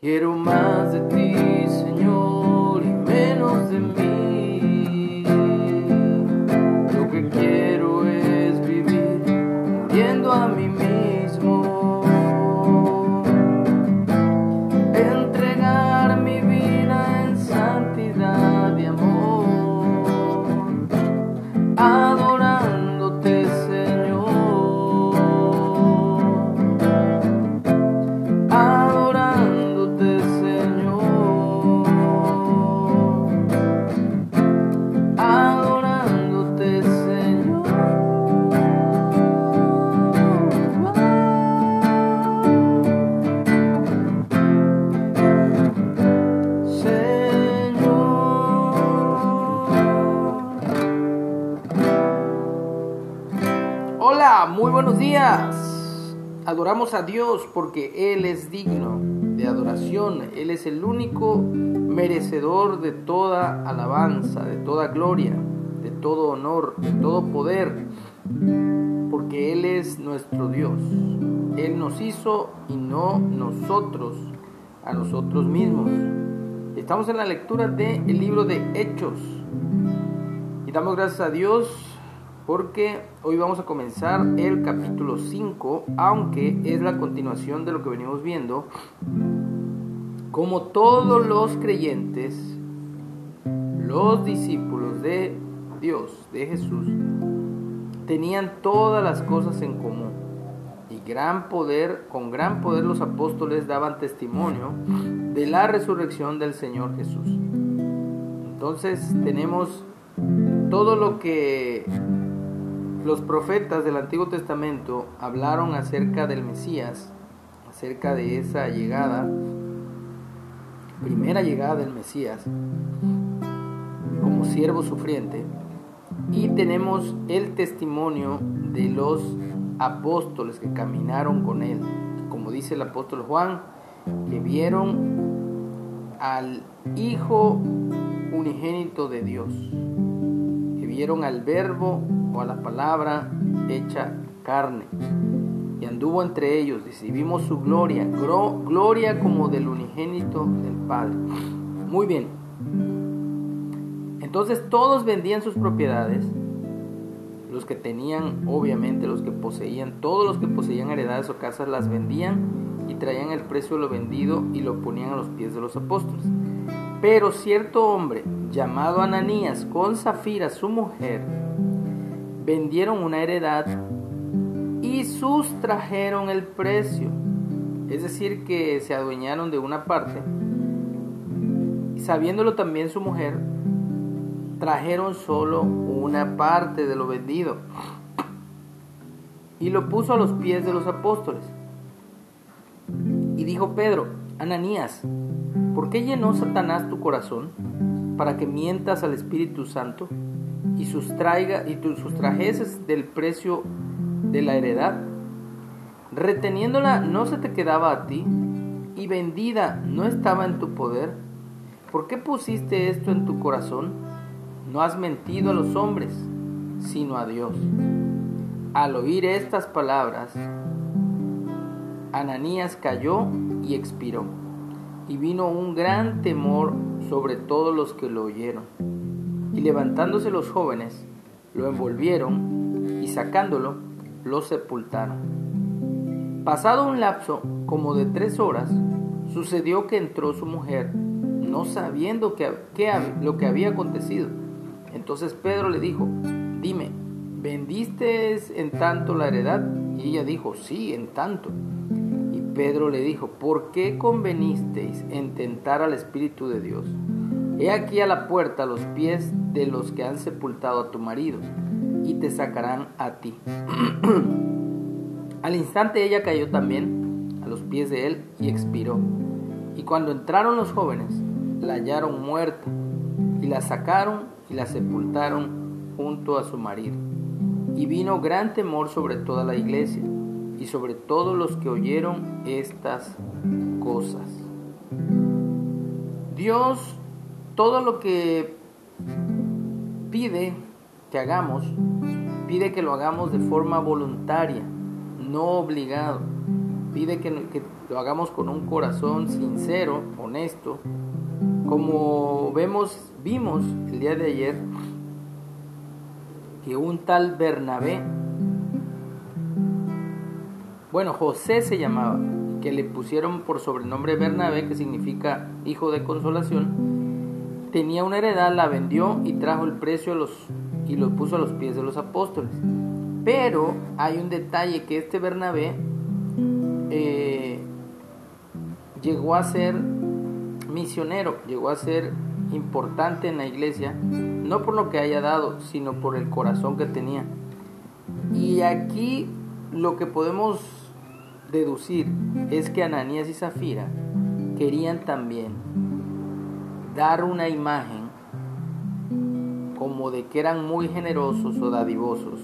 Quiero más de ti, Señor, y menos de mí. Muy buenos días. Adoramos a Dios porque Él es digno de adoración. Él es el único merecedor de toda alabanza, de toda gloria, de todo honor, de todo poder. Porque Él es nuestro Dios. Él nos hizo y no nosotros a nosotros mismos. Estamos en la lectura del libro de Hechos. Y damos gracias a Dios porque hoy vamos a comenzar el capítulo 5, aunque es la continuación de lo que venimos viendo. Como todos los creyentes, los discípulos de Dios, de Jesús, tenían todas las cosas en común. Y gran poder, con gran poder los apóstoles daban testimonio de la resurrección del Señor Jesús. Entonces tenemos todo lo que los profetas del Antiguo Testamento hablaron acerca del Mesías, acerca de esa llegada, primera llegada del Mesías, como siervo sufriente, y tenemos el testimonio de los apóstoles que caminaron con él, como dice el apóstol Juan, que vieron al Hijo unigénito de Dios, que vieron al Verbo a la palabra hecha carne. Y anduvo entre ellos, vimos su gloria, gloria como del unigénito del Padre. Muy bien. Entonces todos vendían sus propiedades, los que tenían, obviamente los que poseían, todos los que poseían heredades o casas las vendían y traían el precio de lo vendido y lo ponían a los pies de los apóstoles. Pero cierto hombre llamado Ananías con Zafira su mujer vendieron una heredad y sustrajeron el precio. Es decir, que se adueñaron de una parte. Y sabiéndolo también su mujer, trajeron solo una parte de lo vendido y lo puso a los pies de los apóstoles. Y dijo Pedro, Ananías, ¿por qué llenó Satanás tu corazón para que mientas al Espíritu Santo y sustraiga y tú sustrajeses del precio de la heredad? Reteniéndola no se te quedaba a ti y vendida no estaba en tu poder. ¿Por qué pusiste esto en tu corazón? No has mentido a los hombres, sino a Dios. Al oír estas palabras, Ananías cayó y expiró, y vino un gran temor sobre todos los que lo oyeron. Y levantándose los jóvenes, lo envolvieron y sacándolo, lo sepultaron. Pasado un lapso como de tres horas, sucedió que entró su mujer, no sabiendo que, lo que había acontecido. Entonces Pedro le dijo, dime, ¿vendiste en tanto la heredad? Y ella dijo, sí, en tanto. Y Pedro le dijo, ¿por qué convenisteis en tentar al Espíritu de Dios? He aquí a la puerta los pies de los que han sepultado a tu marido, y te sacarán a ti. Al instante ella cayó también a los pies de él y expiró. Y cuando entraron los jóvenes, la hallaron muerta, y la sacaron y la sepultaron junto a su marido. Y vino gran temor sobre toda la iglesia y sobre todos los que oyeron estas cosas. Dios, todo lo que pide que hagamos, pide que lo hagamos de forma voluntaria, no obligado. Pide que, lo hagamos con un corazón sincero, honesto, como vemos, vimos el día de ayer que un tal Bernabé, bueno, José se llamaba, que le pusieron por sobrenombre Bernabé, que significa hijo de consolación, tenía una heredad, la vendió y trajo el precio los, y lo puso a los pies de los apóstoles. Pero hay un detalle que este Bernabé eh, llegó a ser misionero, llegó a ser importante en la iglesia, no por lo que haya dado, sino por el corazón que tenía. Y aquí lo que podemos deducir es que Ananías y Zafira querían también dar una imagen como de que eran muy generosos o dadivosos,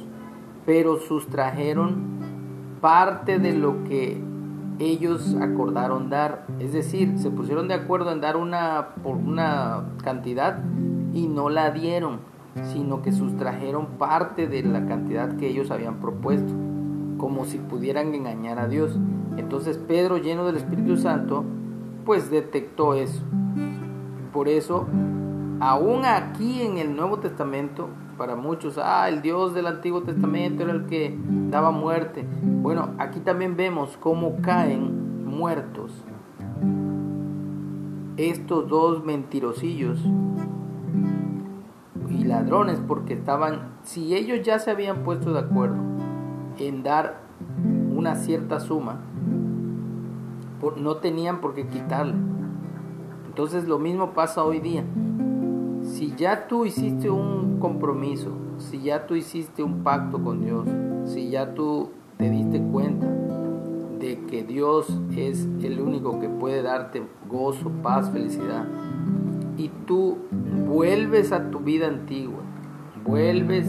pero sustrajeron parte de lo que ellos acordaron dar. Es decir, se pusieron de acuerdo en dar una, por una cantidad y no la dieron, sino que sustrajeron parte de la cantidad que ellos habían propuesto, como si pudieran engañar a Dios. Entonces Pedro, lleno del Espíritu Santo, pues detectó eso. Por eso, aún aquí en el Nuevo Testamento, para muchos, ah, el Dios del Antiguo Testamento era el que daba muerte. Bueno, aquí también vemos cómo caen muertos estos dos mentirosillos y ladrones porque estaban, si ellos ya se habían puesto de acuerdo en dar una cierta suma, no tenían por qué quitarle. Entonces lo mismo pasa hoy día. Si ya tú hiciste un compromiso, si ya tú hiciste un pacto con Dios, si ya tú te diste cuenta de que Dios es el único que puede darte gozo, paz, felicidad, y tú vuelves a tu vida antigua, vuelves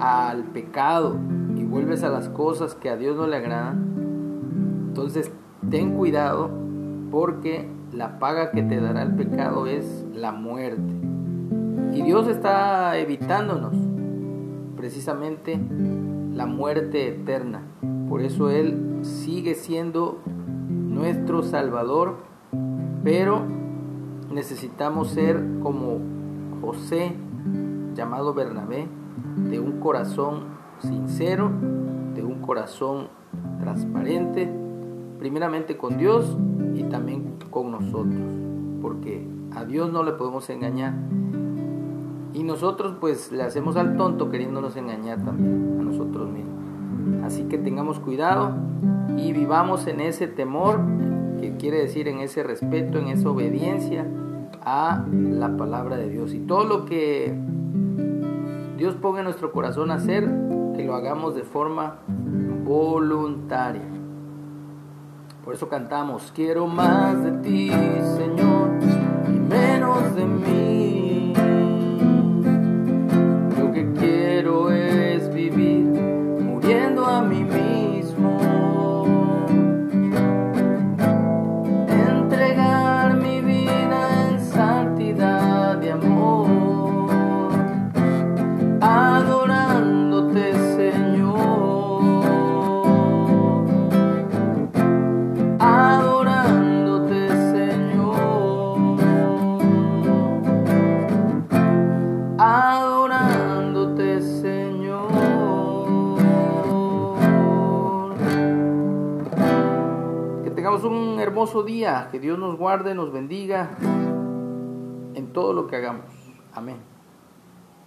al pecado y vuelves a las cosas que a Dios no le agradan, entonces ten cuidado porque la paga que te dará el pecado es la muerte. Y Dios está evitándonos precisamente la muerte eterna. Por eso Él sigue siendo nuestro Salvador, pero necesitamos ser como José, llamado Bernabé, de un corazón sincero, de un corazón transparente, primeramente con Dios también con nosotros, porque a Dios no le podemos engañar y nosotros pues le hacemos al tonto queriéndonos engañar también a nosotros mismos. Así que tengamos cuidado y vivamos en ese temor, que quiere decir en ese respeto, en esa obediencia a la palabra de Dios. Y todo lo que Dios ponga en nuestro corazón a hacer, que lo hagamos de forma voluntaria. Por eso cantamos, quiero más de ti, Señor, y menos de mí. Hermoso día. Que Dios nos guarde, nos bendiga en todo lo que hagamos. Amén.